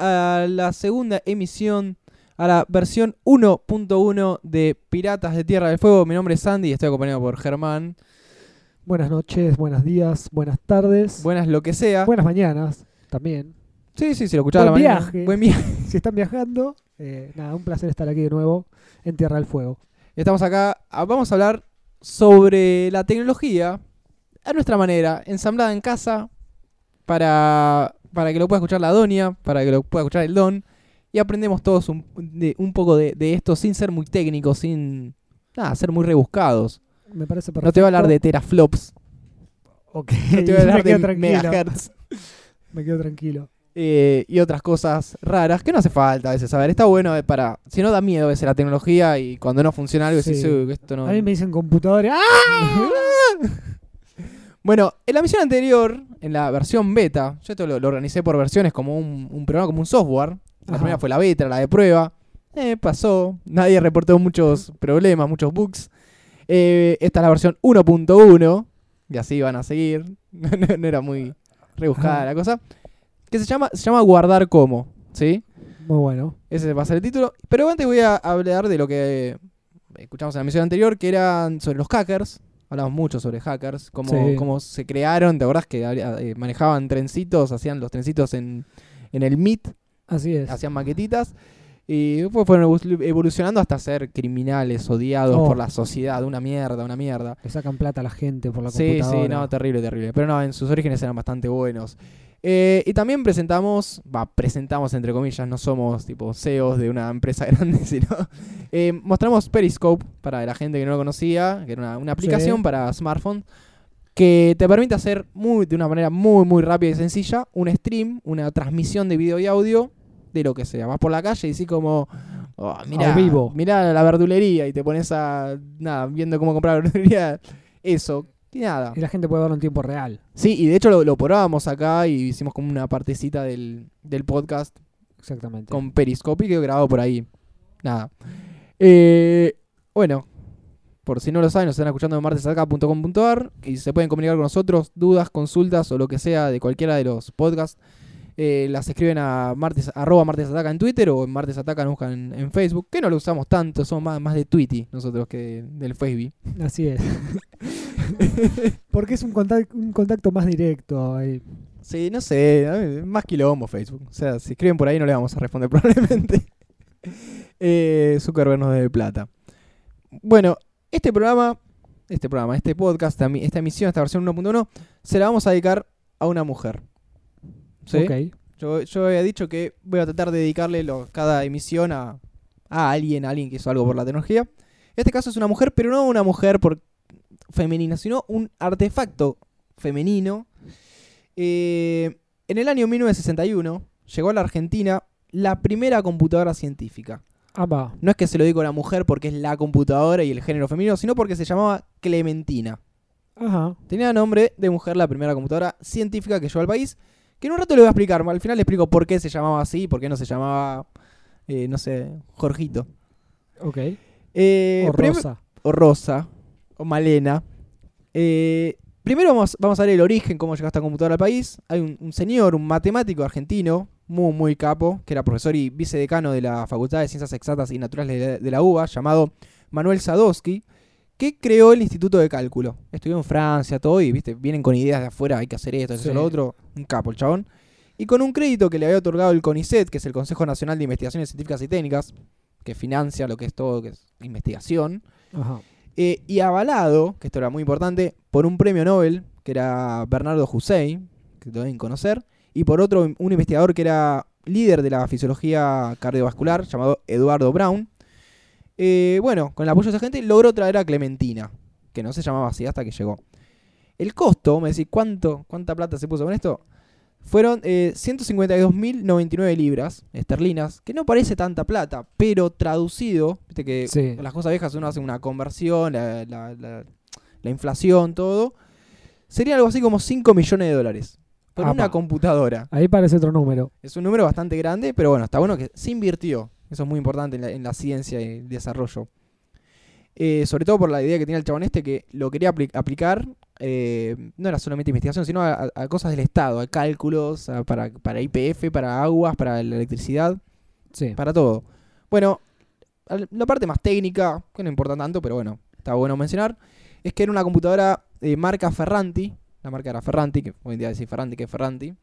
a la segunda emisión, a la versión 1.1 de Piratas de Tierra del Fuego. Mi nombre es Sandy y estoy acompañado por Germán. Buenas noches, buenos días, buenas tardes, Buenas lo que sea. buenas mañanas también. Sí, sí, sí, lo escuchaba a la mañana. viaje. Buen viaje. Si están viajando, eh, nada, un placer estar aquí de nuevo en Tierra del Fuego. Estamos acá, ah, vamos a hablar sobre la tecnología a nuestra manera, ensamblada en casa, para, para que lo pueda escuchar la doña, para que lo pueda escuchar el don, y aprendemos todos un, de- un poco de, de esto sin ser muy técnicos, sin nada, ser muy rebuscados. Me parece perfecto. No te voy a hablar de teraflops, Ok, no te voy a hablar me quedo de tranquilo. megahertz Me quedo tranquilo. eh, y otras cosas raras que no hace falta a veces saber. Está bueno eh, para, si no da miedo a veces la tecnología y cuando no funciona algo Sí. decís, "Uy, esto no... A mí me dicen computadores. ¡Ah! Bueno, en la misión anterior, en la versión beta, yo esto lo, lo organicé por versiones como un, un programa, como un software. La Ajá. primera fue la beta, la de prueba. Eh, pasó. Nadie reportó muchos problemas, muchos bugs. Eh, esta es la versión 1.1. Y así van a seguir. no, no era muy rebuscada Ajá. la cosa. Que se llama, se llama guardar como. ¿Sí? Muy bueno. Ese va a ser el título. Pero antes voy a hablar de lo que escuchamos en la misión anterior, que eran sobre los hackers. Hablamos mucho sobre hackers, cómo, Sí. cómo se crearon. ¿Te acordás que eh, manejaban trencitos, hacían los trencitos en, en el Meet, Así es. hacían maquetitas? Y después fueron evolu- evolucionando hasta ser criminales, odiados Oh. por la sociedad. Una mierda, una mierda. Le sacan plata a la gente por la Sí, computadora. sí, no, terrible, terrible. Pero no, en sus orígenes eran bastante buenos. Eh, y también presentamos, va, presentamos entre comillas, no somos tipo CEOs de una empresa grande, sino eh, mostramos Periscope para la gente que no lo conocía, que era una, una aplicación Sí. para smartphone que te permite hacer muy, de una manera muy, muy rápida y sencilla un stream, una transmisión de video y audio de lo que sea. Vas por la calle y decís como, oh, mira, vivo. mira la verdulería y te pones a, nada, viendo cómo comprar verdulería, eso, y nada. Y la gente puede verlo en tiempo real. Sí, y de hecho lo, lo probábamos acá y hicimos como una partecita del, del podcast Exactamente. con Periscope y quedó grabado por ahí. Nada. Eh, bueno, por si no lo saben, nos están escuchando en martesacá.com.ar y se pueden comunicar con nosotros, dudas, consultas o lo que sea de cualquiera de los podcasts. Eh, las escriben a martes, arroba martesataca en Twitter o en martesataca nos buscan en, en Facebook, que no lo usamos tanto, somos más, más de Twitty nosotros que del Facebook. Así es. Porque es un contacto, un contacto más directo. ahí. Sí, no sé, más quilombo Facebook. O sea, si escriben por ahí no le vamos a responder probablemente. eh, Zuckerberg nos debe plata. Bueno, este programa, este programa, este podcast, esta emisión, esta versión 1.1, se la vamos a dedicar a una mujer. ¿Sí? Ok. Yo, yo había dicho que voy a tratar de dedicarle lo- cada emisión a, a alguien, a alguien que hizo algo por la tecnología. En este caso es una mujer, pero no una mujer por femenina, sino un artefacto femenino. Eh, en el año 1961 llegó a la Argentina la primera computadora científica. Ah, va. No es que se lo digo a la mujer porque es la computadora y el género femenino, sino porque se llamaba Clementina. Ajá. Tenía nombre de mujer la primera computadora científica que llegó al país. Que en un rato le voy a explicar. Al final le explico por qué se llamaba así, por qué no se llamaba, eh, no sé, Jorgito. Ok. Eh, o Rosa. o Rosa. O Malena. Eh, primero vamos, vamos a ver el origen, cómo llegó esta computadora al país. Hay un, un señor, un matemático argentino, muy, muy capo, que era profesor y vicedecano de la Facultad de Ciencias Exactas y Naturales de, de la UBA, llamado Manuel Sadowski, que creó el Instituto de Cálculo. Estudió en Francia, todo, y viste, vienen con ideas de afuera, hay que hacer esto, eso, Sí. lo otro. Un capo el chabón. Y con un crédito que le había otorgado el CONICET, que es el Consejo Nacional de Investigaciones Científicas y Técnicas, que financia lo que es todo, que es investigación. Ajá. Eh, y avalado, que esto era muy importante, por un premio Nobel, que era Bernardo Hussein, que deben conocer, y por otro, un investigador que era líder de la fisiología cardiovascular, llamado Eduardo Brown. Eh, bueno, con el apoyo de esa gente, logró traer a Clementina, que no se llamaba así hasta que llegó. El costo, me decís, ¿cuánto, ¿cuánta plata se puso con esto? Fueron eh, 152.099 libras esterlinas, que no parece tanta plata, pero traducido, viste que Sí. con las cosas viejas uno hace una conversión, la, la- la- la inflación, todo, sería algo así como 5 millones de dólares por Apa. una computadora. Ahí parece otro número. Es un número bastante grande, pero bueno, está bueno que se invirtió. Eso es muy importante en la, en la ciencia y el desarrollo. Eh, sobre todo por la idea que tenía el chabón este que lo quería apli- aplicar, eh, no era solamente investigación, sino a, cosas del Estado, a cálculos, a- para, IPF, para aguas, para la electricidad, Sí. para todo. Bueno, la parte más técnica, que no importa tanto, pero bueno, está bueno mencionar, es que era una computadora de marca Ferranti. La marca era Ferranti, que hoy en día decir Ferranti que es Ferranti.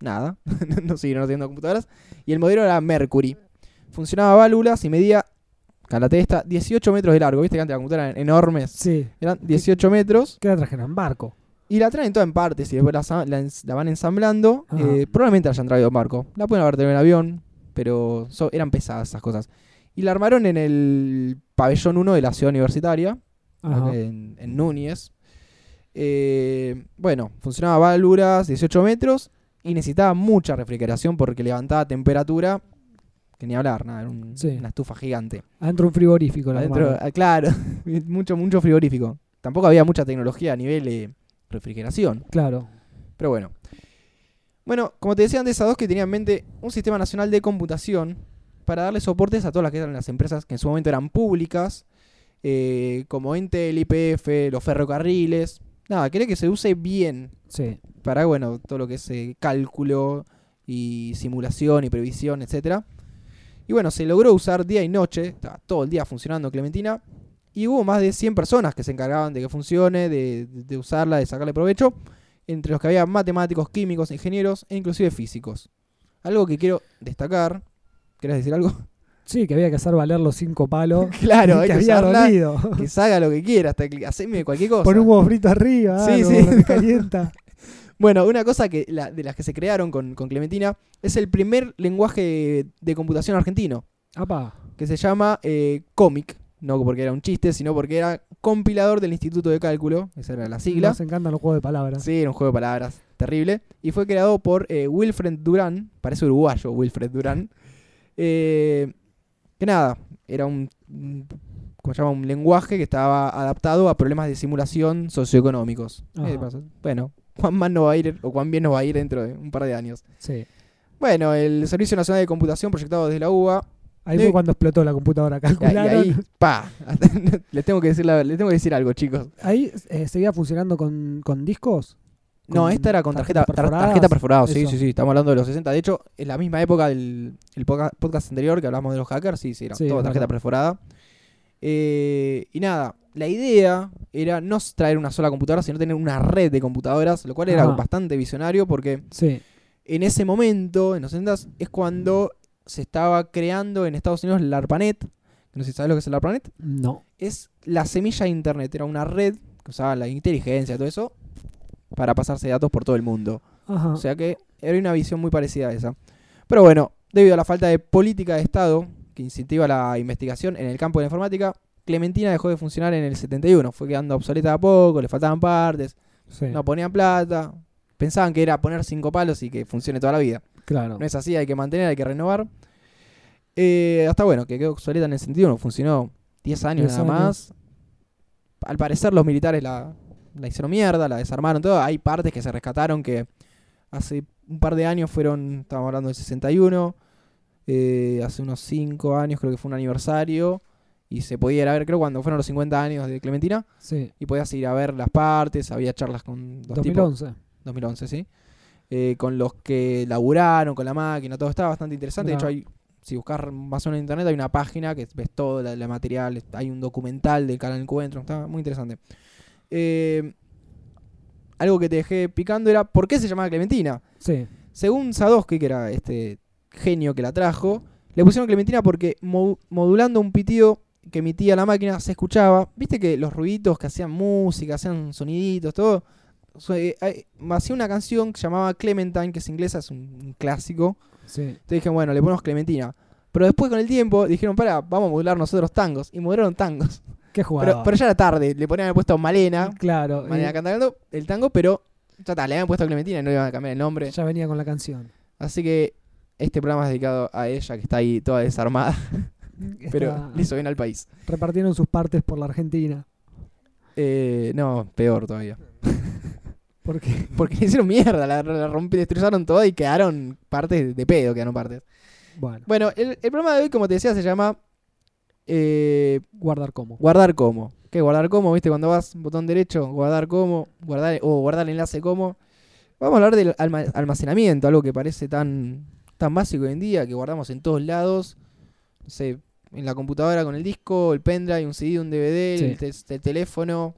Nada, no siguieron haciendo computadoras. Y el modelo era Mercury. Funcionaba válvulas y medía, calate esta, 18 metros de largo. ¿Viste que antes la computadora eran enormes? Sí. Eran 18 metros. ¿Qué la trajeron? Barco. Y la traen toda en partes y después la, van ensamblando. Ajá. Eh, probablemente la hayan traído en barco. La pueden haber tenido en avión, pero so- eran pesadas esas cosas. Y la armaron en el pabellón 1 de la ciudad universitaria, en, en Núñez. Eh, bueno, funcionaba válvulas, 18 metros, y necesitaba mucha refrigeración porque levantaba temperatura, que ni hablar, nada, era un- Sí. una estufa gigante. Adentro un frigorífico. la Adentro, ah, claro, mucho, mucho frigorífico. Tampoco había mucha tecnología a nivel de refrigeración. Claro. Pero bueno. Bueno, como te decía antes, a dos que tenía en mente un sistema nacional de computación para darle soportes a todas las que eran las empresas que en su momento eran públicas, eh, como Intel, IPF, los ferrocarriles. Nada, quería que se use bien Sí. para, bueno, todo lo que es eh, cálculo y simulación y previsión, etcétera. Y bueno, se logró usar día y noche, estaba todo el día funcionando Clementina, y hubo más de 100 personas que se encargaban de que funcione, de, de usarla, de sacarle provecho, entre los que había matemáticos, químicos, ingenieros e inclusive físicos. Algo que quiero destacar, ¿querés decir algo? Sí, que había que hacer valer los cinco palos. claro, hay que había que se haga lo que quiera, hasta que haceme cualquier cosa. Pon un huevo frito arriba. Sí, algo, sí. calienta. Bueno, una cosa que la- de las que se crearon con, con Clementina es el primer lenguaje de computación argentino, Apa. que se llama eh, Comic, no porque era un chiste, sino porque era compilador del Instituto de Cálculo, esa era la sigla. Nos encantan los juegos de palabras. Sí, era un juego de palabras terrible. Y fue creado por eh, Wilfred Durán, parece uruguayo Wilfred Durán. Eh, que nada, era un, un- ¿cómo se llama? un lenguaje que estaba adaptado a problemas de simulación socioeconómicos. Eh, pasa- bueno, cuán mal no va a ir, o cuán bien nos va a ir dentro de un par de años. Sí. Bueno, el Servicio Nacional de Computación proyectado desde la UBA. Ahí Sí. fue cuando explotó la computadora. Calcularon. ahí, pa, les tengo que decir la- les tengo que decir algo, chicos. Ahí eh, seguía funcionando con, con discos. No, esta era con tarjeta, tarjeta perforada, sí, Eso. sí, sí, estamos hablando de los 60. De hecho, en la misma época del el podcast anterior que hablamos de los hackers, sí, sí, era Sí, todo tarjeta verdad. perforada. Eh, y nada, la idea era no traer una sola computadora, sino tener una red de computadoras, lo cual era Ajá. bastante visionario porque Sí. en ese momento, en los 60 es cuando se estaba creando en Estados Unidos la ARPANET. No sé si sabes lo que es el ARPANET No. es la semilla de Internet. Era una red que usaba la inteligencia, todo eso, para pasarse datos por todo el mundo. Ajá. O sea que era una visión muy parecida a esa. Pero bueno, debido a la falta de política de Estado que incentiva la investigación en el campo de la informática, Clementina dejó de funcionar en el 71. Fue quedando obsoleta a poco, le faltaban partes, sí. no ponían plata. Pensaban que era poner cinco palos y que funcione toda la vida. claro. No es así, hay que mantener, hay que renovar. Eh, hasta bueno, que quedó obsoleta en el 71, funcionó 10 años 10 nada años. más. Al parecer los militares la, la hicieron mierda, la desarmaron todo. Hay partes que se rescataron que hace un par de años fueron, estábamos hablando del 61, eh, hace unos 5 años creo que fue un aniversario. Y se podía ir a ver, creo, cuando fueron los 50 años de Clementina. Sí. Y podías ir a ver las partes, había charlas con los tipos 2011. 2011, sí. Eh, con los que laburaron, con la máquina, todo estaba bastante interesante. De hecho, hay, si buscas más o menos en internet, hay una página que ves todo el material. Hay un documental del canal Encuentro, está muy interesante. Eh, algo que te dejé picando era por qué se llamaba Clementina. Sí. Según Sadowski, que era este genio que la trajo, le pusieron Clementina porque mo- modulando un pitido que emitía la máquina se escuchaba. ¿Viste que los ruiditos que hacían música, hacían soniditos, todo? Eh, hacía una canción que se llamaba Clementine, que es inglesa, es un, clásico. Sí. Entonces dije, bueno, le ponemos Clementina. Pero después con el tiempo dijeron, para, vamos a modular nosotros tangos. Y modularon tangos. ¿Qué jugaba? Pero, pero ya era tarde, le ponían puesto Malena. Claro. Malena eh, cantando el tango, pero Ya está, le habían puesto Clementina y no iban a cambiar el nombre. Ya venía con la canción. Así que este programa es dedicado a ella, que está ahí toda desarmada, pero le hizo bien al país. Repartieron sus partes por la Argentina. Eh, no, peor todavía. Porque Porque le hicieron mierda, la, la rompí, destrozaron todo y quedaron partes de pedo, quedaron partes. Bueno, Bueno, el, el programa de hoy, como te decía, se llama eh, guardar como. Guardar como. ¿Qué guardar como? ¿Viste? Cuando vas, botón derecho, guardar como, guardar o guardar enlace como. Vamos a hablar del alma- almacenamiento, algo que parece tan, tan básico hoy en día, que guardamos en todos lados. No sé, en la computadora con el disco, el pendrive, un CD, un DVD, Sí. el, te- el teléfono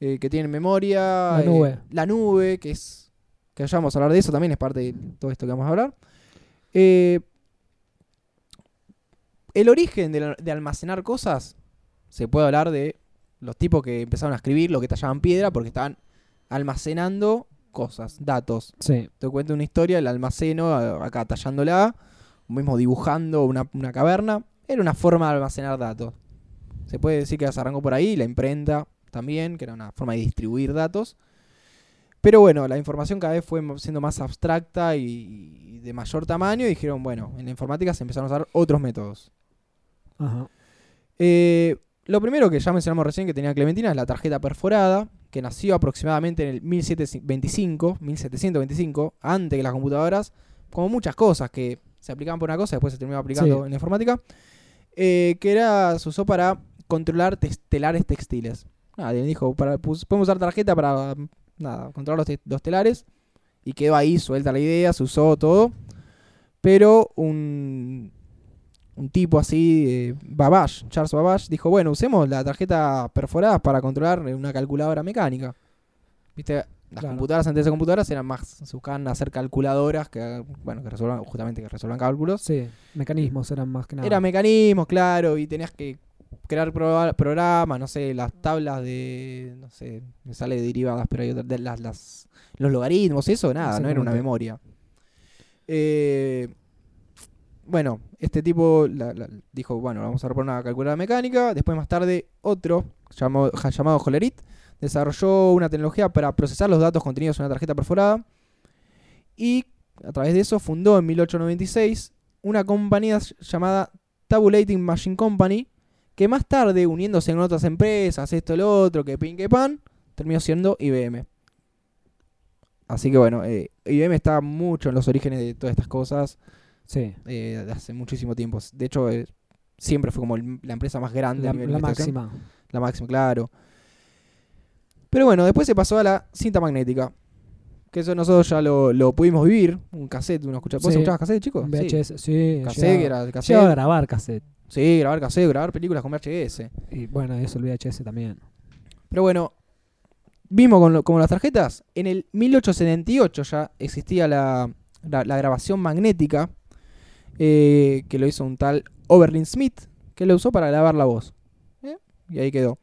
eh, que tiene memoria. La eh, nube. la nube, que es. Que ya vamos a hablar de eso, también es parte de todo esto que vamos a hablar. Eh, el origen de, la- de almacenar cosas, se puede hablar de los tipos que empezaron a escribir lo que tallaban piedra porque estaban almacenando cosas, datos. Sí, Te cuento una historia, el almaceno, acá tallándola, o mismo dibujando una, una caverna. Era una forma de almacenar datos. Se puede decir que se arrancó por ahí, la imprenta también, que era una forma de distribuir datos. Pero bueno, la información cada vez fue siendo más abstracta y, y de mayor tamaño y dijeron, bueno, en la informática se empezaron a usar otros métodos. ajá. Eh, lo primero que ya mencionamos recién que tenía Clementina es la tarjeta perforada, que nació aproximadamente en el 1725, 1725, antes que las computadoras, como muchas cosas que se aplicaban por una cosa y después se terminaba aplicando Sí. en la informática, eh, que era, se usó para controlar telares textiles. Nadie dijo, para, pus- podemos usar tarjeta para nada, controlar los, te- los telares, y quedó ahí suelta la idea, se usó todo, pero un, un tipo así, eh, Babbage, Charles Babbage, dijo, bueno, usemos la tarjeta perforada para controlar una calculadora mecánica. Viste, las Claro. computadoras antes de computadoras eran más, se buscaban hacer calculadoras que, bueno, que resuelvan, justamente que resuelvan cálculos. Sí, mecanismos eran más que nada. Era mecanismos, claro, y tenías que crear programas, no sé, las tablas de, no sé, me sale de derivadas, pero hay otras, de las, las, los logaritmos, eso, nada, no era una memoria. Eh, bueno, este tipo dijo, bueno, vamos a reponer una calculadora mecánica, después más tarde otro, llamado, llamado desarrolló una tecnología para procesar los datos contenidos en una tarjeta perforada y a través de eso fundó en 1896 una compañía llamada Tabulating Machine Company, que más tarde, uniéndose con otras empresas, esto, lo otro, que pin, que pan, terminó siendo IBM. Así que bueno, eh, IBM está mucho en los orígenes de todas estas cosas Sí, eh, hace muchísimo tiempo. De hecho, eh, siempre fue como el- la empresa más grande. la, a nivel la máxima. La máxima, claro. Pero bueno, después se pasó a la cinta magnética. Que eso nosotros ya lo, lo pudimos vivir. Un cassette, uno escucha. ¿Vos Sí. escuchabas cassette, chicos? Un Sí. VHS, sí. Cassette, llegaba- era de llegaba a cassette. grabar cassette. Sí, grabar cassette, grabar películas con VHS. Y bueno, eso el VHS también. Pero bueno, vimos con lo- como las tarjetas. En el 1878 ya existía la, la- la grabación magnética. Eh, que lo hizo un tal Oberlin Smith. Que lo usó para grabar la voz. ¿eh? Y ahí quedó.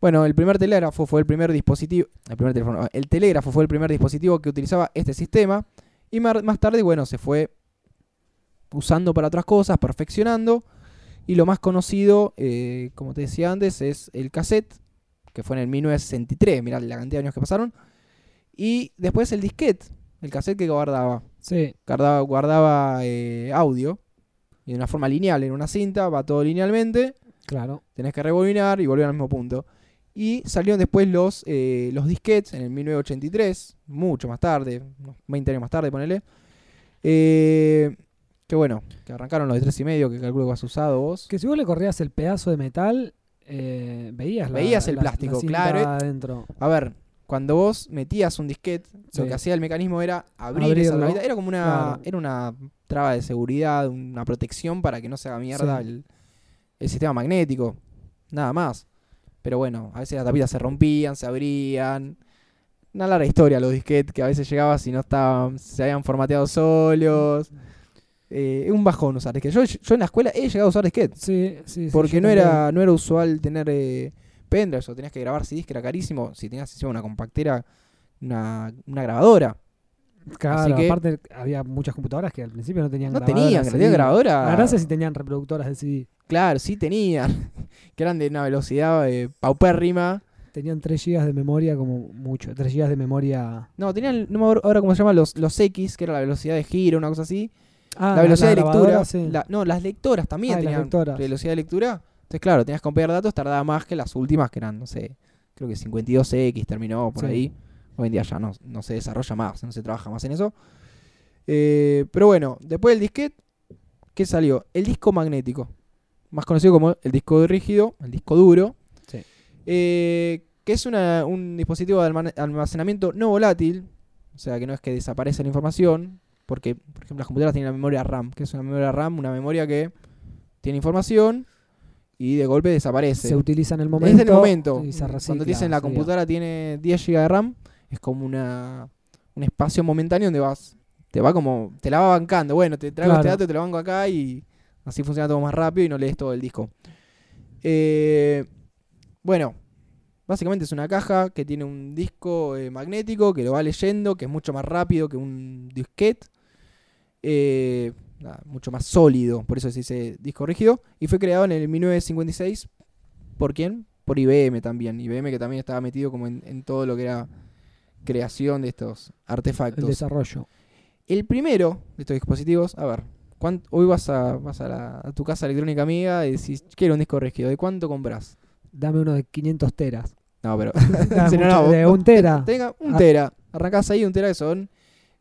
Bueno, el primer telégrafo fue el primer dispositivo. El primer teléfono. El telégrafo fue el primer dispositivo que utilizaba este sistema. Y más tarde, bueno, se fue usando para otras cosas, perfeccionando. Y lo más conocido, eh, como te decía antes, es el cassette, que fue en el 1963, mirá la cantidad de años que pasaron. Y después el disquete, el cassette que guardaba. Sí, Guardaba, guardaba eh, audio, y de una forma lineal, en una cinta, va todo linealmente, claro. tenés que rebobinar y volver al mismo punto. Y salieron después los, eh, los disquetes en el 1983, mucho más tarde, unos 20 años más tarde, ponele. Eh, que bueno, que arrancaron los de tres y medio, que calculo que has usado vos. Que si vos le corrías el pedazo de metal, eh, veías, la- Veías el la- la plástico, cinta claro. adentro. A ver, cuando vos metías un disquete, lo que hacía el mecanismo era abrir esa trabita. Era como una, claro. era una traba de seguridad, una protección para que no se haga mierda Sí. el, el sistema magnético. Nada más. Pero bueno, a veces las tapitas se rompían, se abrían. Una larga historia los disquetes que a veces llegabas y no estaban, se habían formateado solos. Eh, es un bajón usar disquetes. Yo, yo en la escuela he llegado a usar disquetes. Sí, sí, sí. Porque no era, no era usual tener eh, pendrives o tenías que grabar CDs que era carísimo. Si tenías encima una compactera, una, una grabadora. Claro, así que- aparte había muchas computadoras que al principio no tenían No grabadoras tenían, CD. tenían grabadora. La gracia es si tenían reproductoras de CD. Claro, sí tenían. que eran de una velocidad eh, paupérrima. Tenían 3 GB de memoria como mucho. 3 GB de memoria. No, tenían, no me acuerdo ahora cómo se llama, los, los X, que era la velocidad de giro, una cosa así. Ah, la velocidad de grabadora, lectura. sí. la- no, las lectoras también Ah, y las tenían lectoras. velocidad de lectura. Entonces, claro, tenías que copiar datos, tardaba más que las últimas, que eran, no sé, creo que 52X terminó por Sí. ahí. Hoy en día ya no, no se desarrolla más, no se trabaja más en eso. Eh, pero bueno, después del disquete, ¿qué salió? El disco magnético, más conocido como el disco rígido, el disco duro, Sí. eh, que es una- un dispositivo de almacenamiento no volátil, o sea que no es que desaparece la información, porque, por ejemplo, las computadoras tienen la memoria RAM, que es una memoria RAM, una memoria que tiene información y de golpe desaparece. Se utiliza en el momento. es el momento. Cuando te dicen la computadora tiene 10 GB de RAM, es como una un espacio momentáneo donde vas, te va como, te la va bancando. Bueno, te traigo este dato, te lo banco acá y así funciona todo más rápido y no lees todo el disco. Eh, bueno, básicamente es una caja que tiene un disco eh, magnético que lo va leyendo, que es mucho más rápido que un disquete. Eh, nada, mucho más sólido, por eso se dice disco rígido. Y fue creado en el 1956. ¿Por quién? Por IBM también. IBM que también estaba metido como en, en todo lo que era creación de estos El artefactos. desarrollo. El primero de estos dispositivos, a ver, ¿cuán- hoy vas, a, vas a, la- a tu casa electrónica amiga y decís, quiero un disco rígido, ¿de cuánto compras? Dame uno de 500 teras. No, pero... Si no, mucho- no, de un tera. Tenga un Ah. tera. Arrancás ahí un tera que son...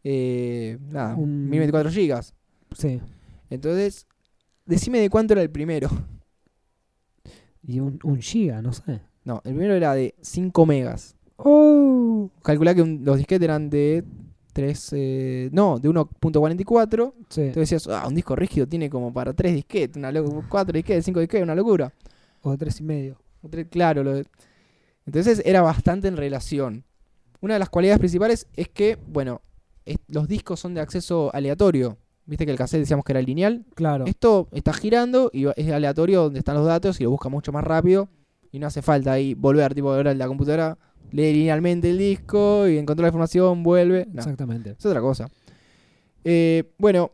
Eh, nada, Un- 1024 gigas. Sí. Entonces, decime de cuánto era el primero. Y un, un giga, no sé. No, el primero era de 5 megas. Oh. Calculá que un- los disquetes eran de 3... eh, no, de 1.44. Sí. Entonces decías, ah, un disco rígido tiene como para 3 disquetes, una locu- 4 disquetes, 5 disquetes, una locura. O de tres y medio. Tre- Claro, lo de- entonces era bastante en relación. Una de las cualidades principales es que, bueno, es- los discos son de acceso aleatorio. Viste que el cassette decíamos que era lineal. Claro. Esto está girando y es aleatorio donde están los datos y lo busca mucho más rápido. Y no hace falta ahí volver, tipo, ahora la computadora lee linealmente el disco y encontró la información, vuelve. No, Exactamente. es otra cosa. Eh, bueno,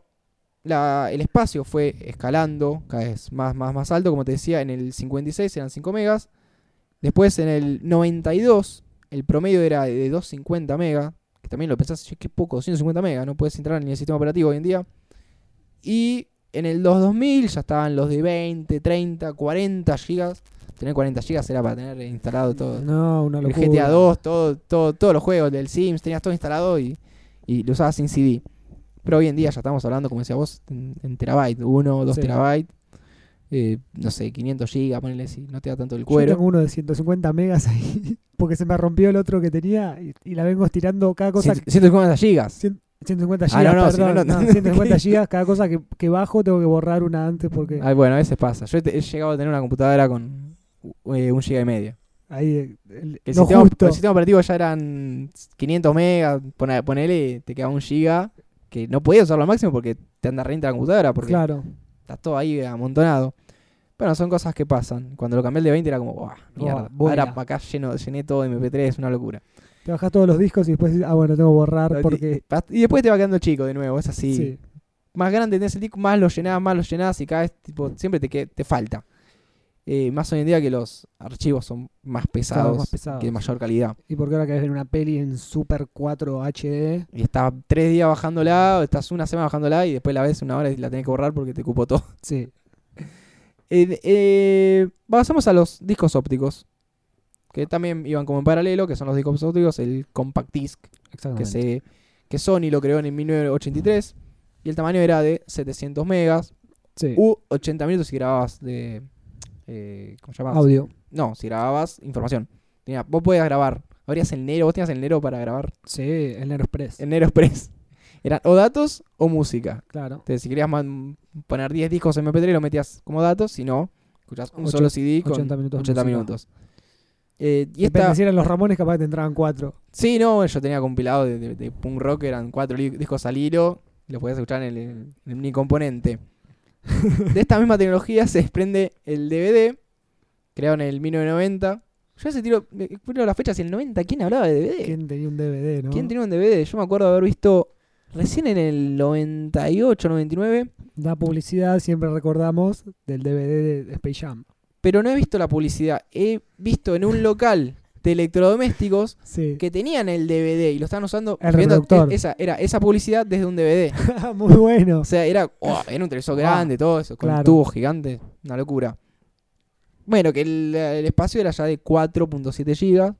la- el espacio fue escalando cada vez más, más, más alto. Como te decía, en el 56 eran 5 megas. Después en el 92 el promedio era de 250 megas. Que también lo pensás, qué poco, 250 megas. No puedes entrar en el sistema operativo hoy en día. Y en el 2000 ya estaban los de 20, 30, 40 gigas. Tener 40 gigas era para tener instalado todo No, una el locura. GTA 2, todo, todo, todos los juegos del Sims, tenías todo instalado y, y lo usabas sin CD. Pero hoy en día ya estamos hablando, como decía vos, en, en terabyte, 1, 2 Sí. terabytes, eh, no sé, 500 gigas, ponele si no te da tanto el Yo cuero. tengo uno de 150 megas ahí. Porque se me rompió el otro que tenía y, y la vengo estirando cada cosa. Cien- 150 gigas. 150 Ah, gigas, no, no, perdón, no, no- no, 150 gigas, cada cosa que, que bajo tengo que borrar una antes porque Ay, bueno, a veces pasa. Yo he, llegado a tener una computadora con eh, un giga y medio. ahí el, El, sistema, justo. el sistema operativo ya eran 500 megas, pone- ponele, te quedaba un giga, que no podías usarlo al máximo porque te anda renta la computadora, porque Claro, está todo ahí amontonado. Bueno, son cosas que pasan. Cuando lo cambié el de 20 era como, ¡buah! Mierda. vuela. Ahora acá lleno, llené todo de MP3, es una locura. Te bajas todos los discos y después dices, ah, bueno, tengo que borrar porque. Y después te va quedando chico de nuevo, es así. Sí, Más grande tenés el disco, más lo llenás, más lo llenás y cada vez tipo, siempre te, te falta. Eh, más hoy en día que los archivos son más pesados, más pesados. que de mayor calidad. Y porque ahora querés ver una peli en Super 4 HD. Y estás tres días bajándola, o estás una semana bajándola y después la ves una hora y la tenés que borrar porque te cupo todo. Sí, Eh, eh, pasamos a los discos ópticos. Que también iban como en paralelo, que son los discos ópticos, el Compact Disc, que, se, que Sony lo creó en 1983. Y el tamaño era de 700 megas Sí. u 80 minutos si grababas de... Eh, ¿Cómo? Audio. No, si grababas información. Tenía- vos podías grabar. Abrías el Nero, vos tenías el Nero para grabar. Sí, el Nero Express. El Nero Express. Eran o datos o música. Claro. Entonces, si querías man- poner 10 discos en MP3, lo metías como datos. Si no, escuchás un Ocho- solo CD con 80 minutos de 80 música. minutos. Eh, y esta, si eran los Ramones, capaz te entraban 4. sí, no, yo tenía compilado de, de- de punk rock, eran cuatro discos al hilo, y lo podías escuchar en el, en el mini componente. de esta misma tecnología se desprende el DVD, creado en el 1990. Yo ese tiro, acuerdo las fechas, y el 90, ¿quién hablaba de DVD? ¿Quién tenía un DVD, no? ¿Quién tenía un DVD? Yo me acuerdo de haber visto recién en el 98, 99, Da publicidad, siempre recordamos, del DVD de Space Jam. Pero no he visto la publicidad. He visto en un local de electrodomésticos Sí. que tenían el DVD y lo estaban usando. El viendo- reproductor. e- esa, era esa publicidad desde un DVD. Muy bueno. O sea, era, oh, era un televisor grande, todo eso, con claro. tubos gigantes, una locura. Bueno, que el, el espacio era ya de 4.7 GB.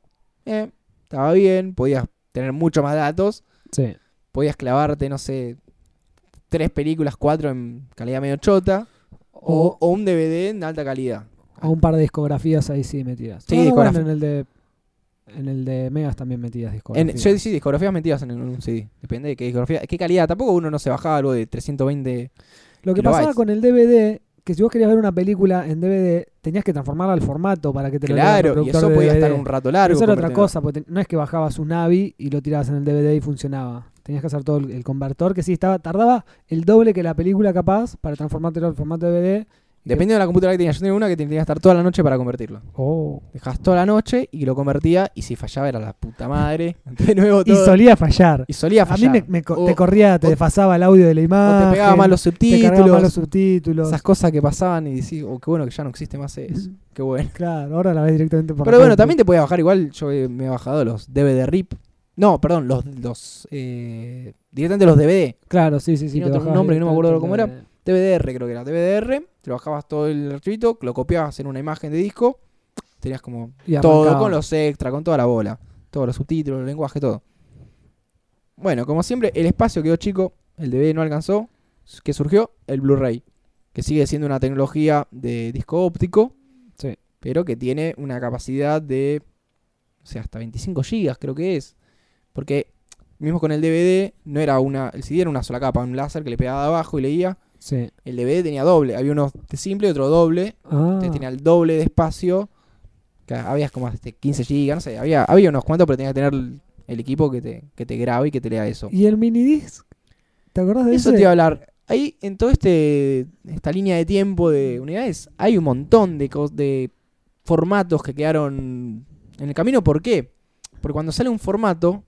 Eh, estaba bien, podías tener mucho más datos. Sí. Podías clavarte, no sé, tres películas, cuatro en calidad medio chota. O, O, o un DVD en alta calidad. O un par de discografías ahí sí metidas. Sí, bueno, en el de en el de Megas también metidas En, discografías. yo sí, discografías metidas en un CD. Depende de qué discografía, qué calidad. Tampoco uno no se bajaba algo de 320. Lo que kilobytes. pasaba con el DVD, que si vos querías ver una película en DVD, tenías que transformarla al formato para que te lo lea el Claro, y eso podía estar un rato largo. Eso era otra cosa, porque te- no es que bajabas un Navi y lo tirabas en el DVD y funcionaba. Tenías que hacer todo el, el convertor, que sí estaba, tardaba el doble que la película capaz para transformártelo al formato DVD. Dependiendo de la computadora que tenías. Yo tenía una que tenía que estar toda la noche para convertirlo. Oh. Dejabas toda la noche y lo convertía. Y si fallaba era la puta madre. De nuevo Y todo. solía fallar. y solía A fallar. mí me, me co- O- te corría, te o- desfasaba el audio de la o imagen. te pegaba mal los te cargaba subtítulos. subtítulos. Esas cosas que pasaban y decís, oh, qué bueno que ya no existe más eso. Qué bueno. Claro, ahora la ves directamente por Pero bueno, también te podía bajar igual. Yo me he bajado los DVD RIP. No, perdón, los. los eh, directamente los DVD. Claro, sí, sí, sí. Tiene otro nombre que no me acuerdo cómo era. DVDR creo que era. DVDR. Te lo bajabas todo el archivito, lo copiabas en una imagen de disco. Tenías como Y todo con los extras, con toda la bola. Todos los subtítulos, el lenguaje, todo. Bueno, como siempre, el espacio quedó chico. El DVD no alcanzó. ¿Qué surgió? El Blu-ray. Que sigue siendo una tecnología de disco óptico. Sí. Pero que tiene una capacidad de. O sea, hasta 25 GB creo que es. Porque mismo con el DVD, no era una. El CD era una sola capa, un láser que le pegaba de abajo y leía. Sí. El DVD tenía doble. Había uno de simple y otro doble. Ah, Entonces tenía el doble de espacio. Que había como este 15 GB, no sé. Había, había unos cuantos, pero tenía que tener el, equipo que te, que te grabe y que te lea eso. ¿Y el minidisc? ¿Te acordás de Eso ese? te iba a hablar. Ahí, en toda este, esta línea de tiempo de unidades, hay un montón de, de formatos que quedaron en el camino. ¿Por qué? Porque cuando sale un formato,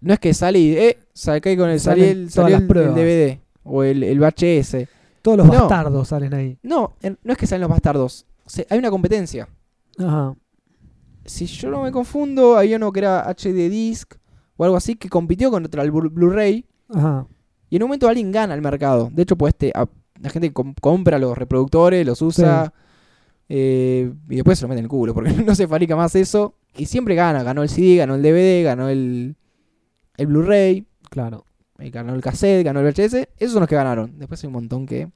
no es que sale y, eh, saqué con el, salió el, salió el-. DVD o el, el VHS. Todos los No. bastardos salen ahí. No, no es que salen los bastardos. Hay una competencia. Ajá. Si yo no me confundo, había uno que era HD Disc o algo así que compitió contra el Blu- Blu-ray. Ajá. Y en un momento alguien gana el mercado. De hecho, pues este, a- la gente com- compra los reproductores, los usa eh, y después se lo mete en el culo porque no se fabrica más eso. Y siempre gana. Ganó el CD, ganó el DVD, ganó el, el Blu-ray, Claro. Eh, ganó el cassette, ganó el VHS. Esos son los que ganaron. Después hay un montón que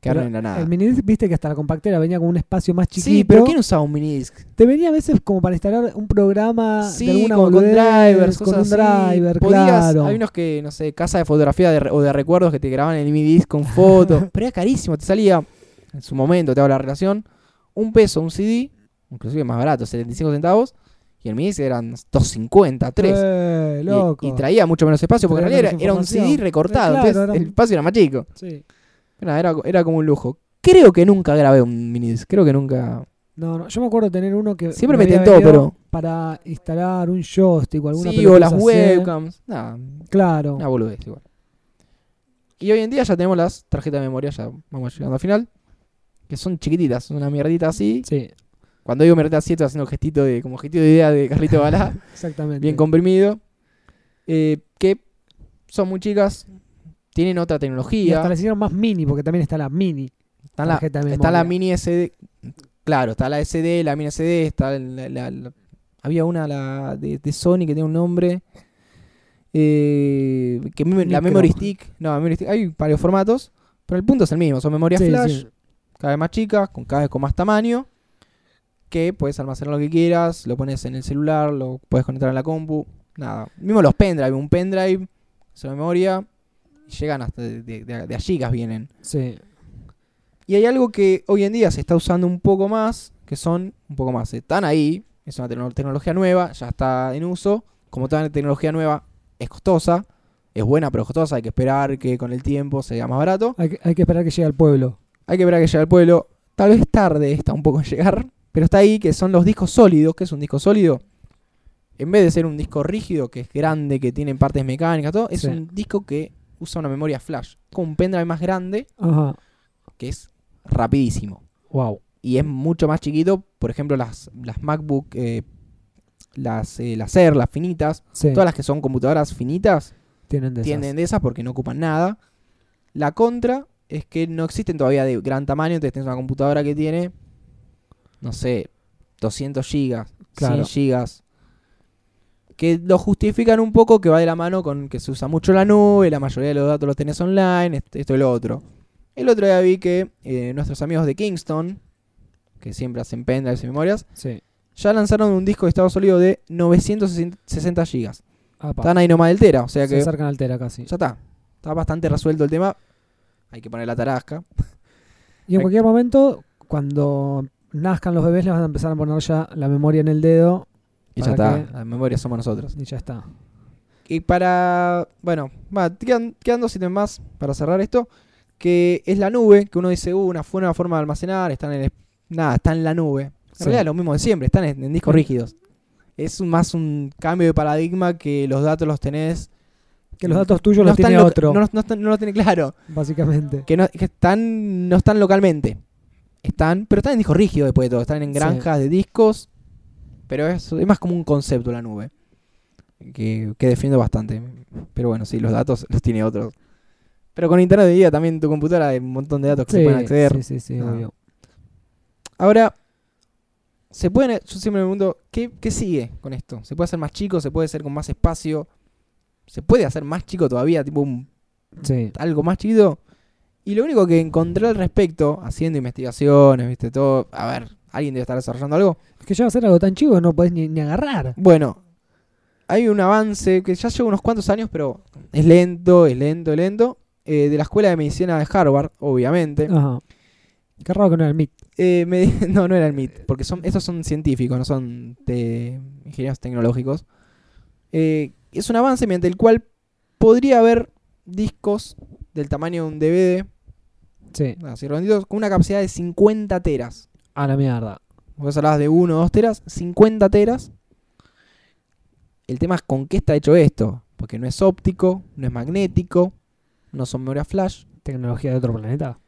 quedaron en la nada. El minidisc, viste que hasta la compactera venía con un espacio más chiquito. Sí, pero ¿quién usaba un minidisc? Te venía a veces como para instalar un programa Sí, de alguna con, con drivers, con cosas un así. Podías-. Hay unos que, no sé, casa de fotografía de o de recuerdos que te graban en el mini disc con fotos. pero era carísimo, te salía, en su momento, te hago la relación, un peso, un CD, inclusive más barato, 75 centavos, y el mini eran 250, 3. Eh, Y- loco. Y, traía mucho menos espacio, porque en realidad era, un CD recortado, Eh, claro, entonces era el espacio era más chico. Sí. Era, era como un lujo. Creo que nunca grabé un mini disc, creo que nunca... No, no, yo me acuerdo tener uno que Siempre me había tentó, pero- para instalar un joystick o alguna Sí, o las webcams, nada, Claro. Una boludez igual. Y hoy en día ya tenemos las tarjetas de memoria, ya vamos llegando al final. Que son chiquititas, una mierdita así. Sí, Cuando digo así, estoy haciendo gestito de, como gestito de idea de Carlito Balá, exactamente. bien comprimido. Eh, que son muy chicas, tienen otra y tecnología. hasta le hicieron más mini, porque también está la mini. Está la, está mini SD. Claro, está la SD, la mini SD, está la, la- la- había una la de, de Sony que tiene un nombre. eh, que mem- la. Memory Stick. No, Memory Stick. Hay varios formatos. Pero el punto es el mismo. Son memorias Sí, flash, sí. cada vez más chicas, con cada vez con más tamaño. Que puedes almacenar lo que quieras, lo pones en el celular, lo puedes conectar a la compu. Nada. Mismo los pendrive, un pendrive, es una memoria. Llegan hasta de, de- de- a gigas vienen. Sí. Y hay algo que hoy en día se está usando un poco más, que son un poco más, están ahí, es una tecno- tecnología nueva, ya está en uso. Como toda tecnología nueva, es costosa, es buena pero costosa, hay que esperar que con el tiempo sea más barato. Hay, que- hay que esperar que llegue al pueblo. Hay que esperar que llegue al pueblo, tal vez tarde está un poco en llegar, pero está ahí, que son los discos sólidos, que es un disco sólido. En vez de ser un disco rígido, que es grande, que tiene partes mecánicas, todo, es Sí. un disco que usa una memoria flash, con un pendrive más grande, Ajá. que es rapidísimo. Wow. y es mucho más chiquito. Por ejemplo, las, las MacBook eh, las eh, las finitas, Sí, todas las que son computadoras finitas, tienen de esas. tienen de esas porque no ocupan nada. La contra es que no existen todavía de gran tamaño, entonces tienes una computadora que tiene, no sé, 200 gigas, Claro. 100 gigas. Que lo justifican un poco que va de la mano con que se usa mucho la nube, la mayoría de los datos los tenés online, est- esto y lo otro. El otro día vi que eh, nuestros amigos de Kingston, que siempre hacen pendrives y memorias, Sí. ya lanzaron un disco de estado sólido de 960 gigas. Apa, Están ahí nomás del Tera, o sea se que acercan al Tera casi. ya está. Está bastante resuelto el tema. Hay que poner la tarasca. Y en cualquier momento, cuando nazcan los bebés, les van a empezar a poner ya la memoria en el dedo Y ya ¿Para está. La memoria somos nosotros. y ya está. Y para. Bueno, va, quedan, quedan dos ítems más para cerrar esto. Que es la nube, que uno dice, uh, una buena forma de almacenar, están en el- nada, está en la nube. En Sí. realidad lo mismo de siempre, están en, en discos rígidos. Es un- más un cambio de paradigma que los datos los tenés. Que los datos tuyos no los tiene otro, No, no no lo tiene claro. básicamente. Que, no, que están, no están localmente. Están, pero están en discos rígidos después de todo. Están en Sí. granjas de discos. Pero es, es más como un concepto la nube. Que, que defiendo bastante. Pero bueno, sí, los datos los tiene otros. Pero con internet de día también tu computadora hay un montón de datos que se pueden acceder. sí, sí, sí, Ah. obvio. Ahora, se pueden, yo siempre me pregunto, ¿qué, ¿qué sigue con esto? ¿Se puede hacer más chico? ¿Se puede hacer con más espacio? ¿Se puede hacer más chico todavía? Tipo un Sí. algo más chiquito. Y lo único que encontré al respecto, haciendo investigaciones, viste, todo. A ver, alguien debe estar desarrollando algo. Es que ya va a ser algo tan chico que no podés ni, ni agarrar. Bueno, hay un avance que ya lleva unos cuantos años, pero es lento, es lento, es lento. eh, de la Escuela de Medicina de Harvard, obviamente. Ajá. Qué raro que no era el MIT. Eh, me no, no era el MIT, porque son, estos son científicos, no son ingenieros tecnológicos. Eh, es un avance mediante el cual podría haber discos del tamaño de un DVD, Sí. así redonditos, con una capacidad de 50 teras. A la mierda. Vos hablabas de 1 o 2 teras, 50 teras. El tema es con qué está hecho esto, porque no es óptico, no es magnético, no son memoria flash. Tecnología de otro planeta.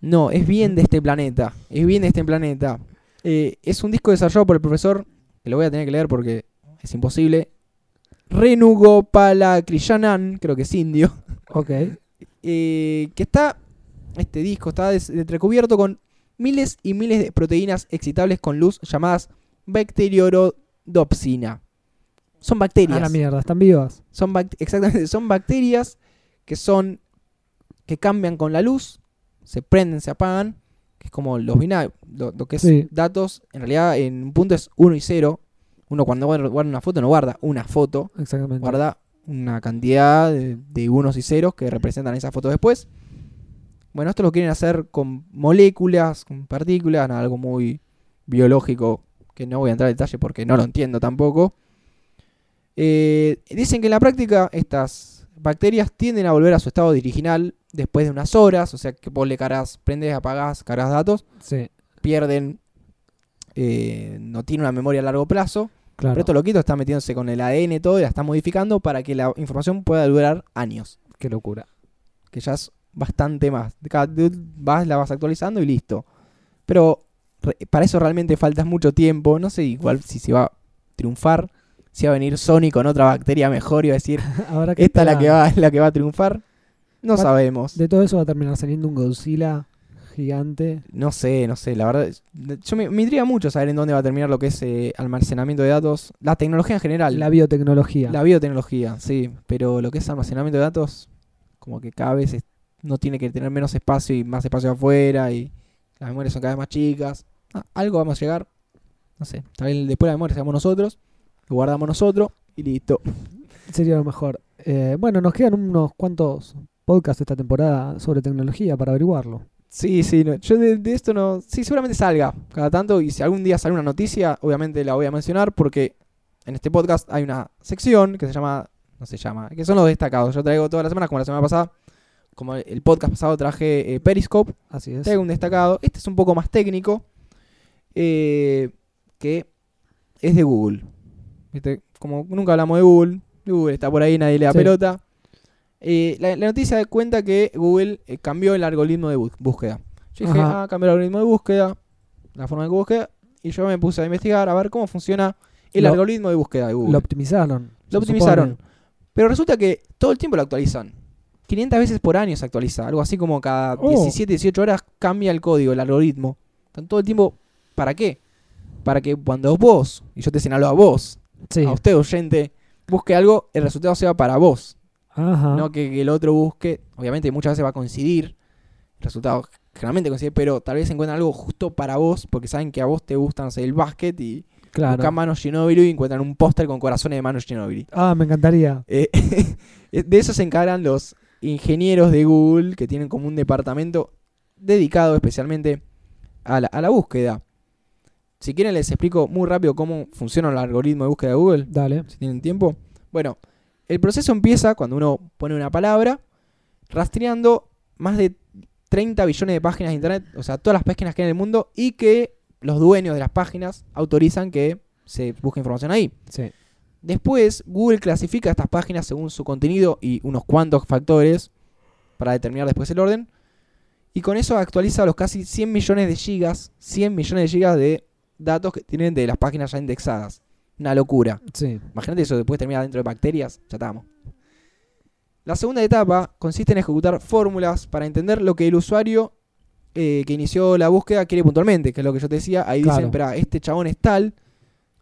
No, es bien de este planeta. Es bien de este planeta. Eh, es un disco desarrollado por el profesor, que lo voy a tener que leer porque es imposible. Renugopala Krishanan, creo que es indio. Ok. Eh, que está, este disco está entrecubierto con miles y miles de proteínas excitables con luz llamadas bacteriorodopsina. Son A bacterias. la mierda, están vivas. Son exactamente, son bacterias que son que cambian con la luz, se prenden, se apagan, que es como los binarios, lo, lo que es Sí. datos, en realidad en un punto es 1 y 0. Uno cuando guarda una foto no guarda una foto, Exactamente. guarda una cantidad de, de unos y ceros que representan esa foto después. Bueno, esto lo quieren hacer con moléculas, con partículas, algo muy biológico que no voy a entrar en detalle porque no lo entiendo tampoco. Eh, dicen que en la práctica estas bacterias tienden a volver a su estado original después de unas horas, o sea que vos le cargas, prendes, apagás, cargas datos, Sí, pierden, eh, no tiene una memoria a largo plazo. Claro. Pero estos loquitos están metiéndose con el ADN y todo y la están modificando para que la información pueda durar años. Qué locura. Que ya es bastante más. Cada vas, la vas actualizando y listo. Pero re- para eso realmente falta mucho tiempo. No sé igual si se va a triunfar. Si va a venir Sony con otra bacteria mejor y va a decir, Ahora que esta es la que, va, la que va a triunfar. No Va- sabemos. De todo eso va a terminar saliendo un Godzilla gigante. No sé, no sé. La verdad, yo me, me intriga mucho saber en dónde va a terminar lo que es eh, almacenamiento de datos. La tecnología en general. La biotecnología. La biotecnología, sí, pero lo que es almacenamiento de datos, como que cada vez es- no tiene que tener menos espacio y más espacio afuera y las memorias son cada vez más chicas. Ah, algo vamos a llegar, no sé, tal vez después la memoria seamos nosotros, lo guardamos nosotros y listo. Sería lo mejor. Eh, bueno, nos quedan unos cuantos podcasts esta temporada sobre tecnología para averiguarlo. Sí, sí, no, yo de, de esto no, sí, seguramente salga cada tanto y si algún día sale una noticia, obviamente la voy a mencionar porque en este podcast hay una sección que se llama, no se llama, que son los destacados. Yo traigo todas las semanas, como la semana pasada, como el podcast pasado traje eh, Periscope. Así es. Traigo un destacado. Este es un poco más técnico. eh, que es de Google. ¿Viste? Como nunca hablamos de Google. Google está por ahí, nadie le da Sí. pelota. Eh, la, la noticia cuenta que Google eh, cambió el algoritmo de búsqueda. Yo dije, Ajá. ah, cambió el algoritmo de búsqueda. La forma de búsqueda. Y yo me puse a investigar a ver cómo funciona el Lo- algoritmo de búsqueda de Google. Lo optimizaron. Lo optimizaron. supone. Pero resulta que todo el tiempo lo actualizan. 500 veces por año se actualiza. Algo así como cada Oh. 17, 18 horas cambia el código, el algoritmo. Están todo el tiempo. ¿Para qué? Para que cuando vos, y yo te señalo a vos, Sí. a usted oyente, busque algo, el resultado sea para vos. Ajá. No que, que el otro busque. Obviamente muchas veces va a coincidir. El resultado generalmente coincide, pero tal vez encuentran algo justo para vos, porque saben que a vos te gusta, no sé, el básquet y claro. buscan Manu Ginóbili y encuentran un póster con corazones de Manu Ginóbili. Ah, me encantaría. Eh, de eso se encargan los ingenieros de Google que tienen como un departamento dedicado especialmente a la, a la búsqueda. Si quieren les explico muy rápido cómo funciona el algoritmo de búsqueda de Google, Dale. si tienen tiempo. Bueno, el proceso empieza cuando uno pone una palabra rastreando más de 30 billones de páginas de internet, o sea, todas las páginas que hay en el mundo y que los dueños de las páginas autorizan que se busque información ahí. Sí. Después, Google clasifica estas páginas según su contenido y unos cuantos factores para determinar después el orden. Y con eso actualiza los casi 100 millones de gigas, 100 millones de gigas de datos que tienen de las páginas ya indexadas. Una locura. Sí. Imagínate eso, después termina dentro de bacterias, ya estamos. La segunda etapa consiste en ejecutar fórmulas para entender lo que el usuario eh, que inició la búsqueda quiere puntualmente, que es lo que yo te decía. Ahí Claro. dicen, espera, este chabón es tal,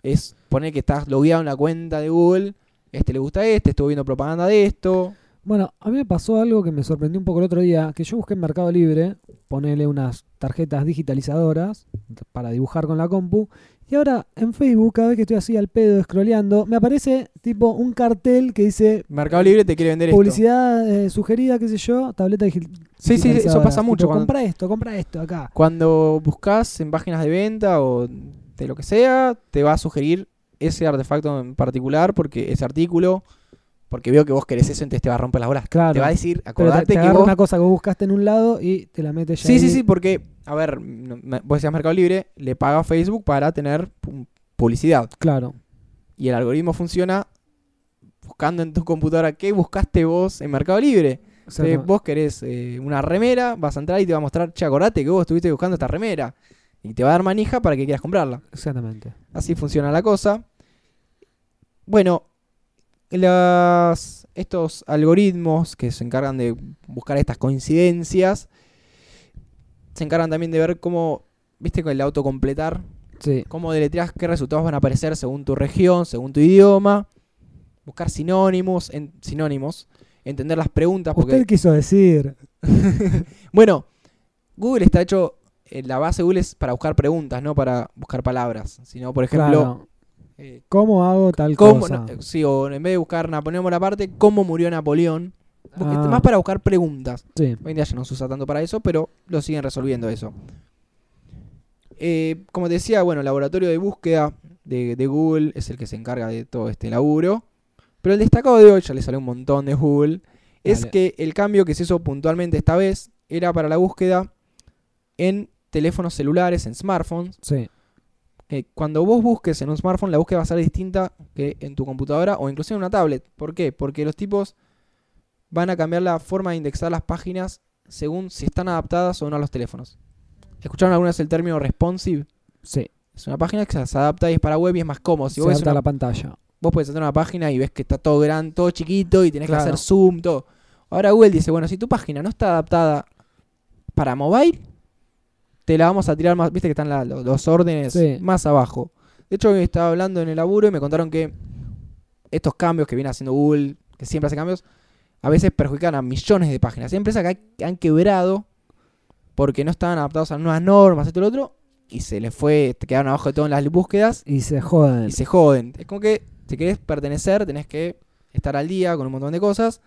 es poner que estás logueado en la cuenta de Google, este le gusta este, estuvo viendo propaganda de esto. Bueno, a mí me pasó algo que me sorprendió un poco el otro día, que yo busqué en Mercado Libre, ponerle unas tarjetas digitalizadoras para dibujar con la compu, y ahora en Facebook, cada vez que estoy así al pedo scrolleando, me aparece tipo un cartel que dice Mercado Libre te quiere vender publicidad eh, sugerida, qué sé yo, tableta digi- esto. Sí, sí, eso pasa mucho. Tipo, Cuando, compra esto, compra esto acá. cuando buscas en páginas de venta o de lo que sea, te va a sugerir ese artefacto en particular, porque ese artículo, porque veo que vos querés eso, entonces te va a romper las bolas. Claro. Te va a decir, Pero te, acordate te que vos... una cosa que vos buscaste en un lado y te la metes ya Sí, sí, sí, porque, a ver, vos decías Mercado Libre, le paga a Facebook para tener pu- publicidad. Claro. Y el algoritmo funciona buscando en tu computadora qué buscaste vos en Mercado Libre. Eh, vos querés eh, una remera, vas a entrar y te va a mostrar, che, acordate que vos estuviste buscando esta remera. Y te va a dar manija para que quieras comprarla. Exactamente. Así funciona la cosa. Bueno, las- estos algoritmos que se encargan de buscar estas coincidencias, se encargan también de ver cómo, viste, con el autocompletar, Sí. cómo deletreas qué resultados van a aparecer según tu región, según tu idioma, buscar sinónimos, en, sinónimos, entender las preguntas, porque Usted quiso decir. bueno, Google está hecho, eh, la base de Google es para buscar preguntas, no para buscar palabras, sino por ejemplo, Claro. eh, ¿Cómo hago tal cómo, cosa? no, sí, o en vez de buscar Napoleón Bonaparte, cómo murió Napoleón, Porque Ah. más para buscar preguntas. Sí. Hoy en día ya no se usa tanto para eso, pero lo siguen resolviendo eso. Eh, como decía, bueno, el laboratorio de búsqueda de, de Google es el que se encarga de todo este laburo. Pero el destacado de hoy, ya le salió un montón de Google, es que el cambio que se hizo puntualmente esta vez era para la búsqueda en teléfonos celulares, en smartphones. Sí. Eh, cuando vos busques en un smartphone, la búsqueda va a ser distinta que en tu computadora o inclusive en una tablet. ¿Por qué? Porque los tipos van a cambiar la forma de indexar las páginas según si están adaptadas o no a los teléfonos. ¿Escucharon alguna vez el término responsive? Sí. Es una página que se adapta y es para web y es más cómodo. Si Se vos, ves adapta a una- la pantalla. vos podés hacer una página y ves que está todo grande, todo chiquito y tenés Claro. que hacer zoom, todo. Ahora Google dice, bueno, si tu página no está adaptada para mobile, te la vamos a tirar más, viste que están la- los, los órdenes Sí. más abajo. De hecho, estaba hablando en el laburo y me contaron que estos cambios que viene haciendo Google, que siempre hace cambios, a veces perjudican a millones de páginas. Hay empresas que, han quebrado porque no estaban adaptados a nuevas normas, esto y lo otro, y se les fue, te quedaron abajo de todo en las búsquedas Y se joden. y se joden. Es como que si querés pertenecer, tenés que estar al día con un montón de cosas.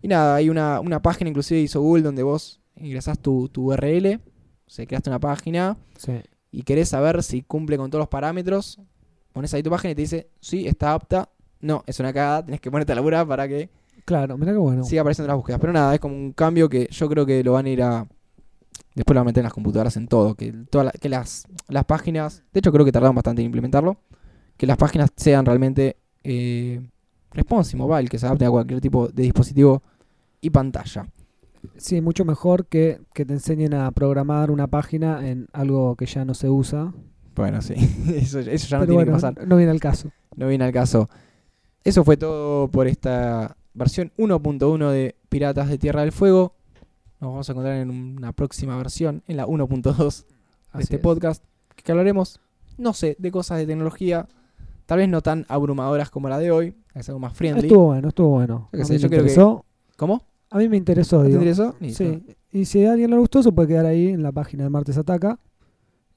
Y nada, hay una, una página inclusive hizo Google donde vos ingresás tu, tu URL, o sea, creaste una página Sí. y querés saber si cumple con todos los parámetros, pones ahí tu página y te dice, sí, está apta. No, es una cagada, tenés que ponerte a laburar para que Claro, mirá qué bueno. siga apareciendo en las búsquedas. Pero nada, es como un cambio que yo creo que lo van a ir a... Después lo van a meter en las computadoras en todo. Que, toda la- que las, las páginas... De hecho creo que tardaron bastante en implementarlo. Que las páginas sean realmente eh, responsive mobile, que se adapten a cualquier tipo de dispositivo y pantalla. Sí, mucho mejor que, que te enseñen a programar una página en algo que ya no se usa. Bueno, sí. Eso, eso ya no tiene bueno, que pasar. no viene al caso. No viene al caso. Eso fue todo por esta versión 1.1 de Piratas de Tierra del Fuego. Nos vamos a encontrar en una próxima versión, en la 1.2 de este es. podcast, que hablaremos, no sé, de cosas de tecnología, tal vez no tan abrumadoras como la de hoy, es algo más friendly. Estuvo bueno, estuvo bueno. Yo sé, que- interesó. ¿Cómo? A mí me interesó, ¿Te digo. interesó? Listo. Sí. Y si a alguien le gustó, se puede quedar ahí en la página de Martes Ataca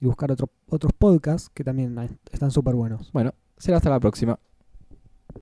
y buscar otro- otros podcasts que también están súper buenos. Bueno, será hasta la próxima.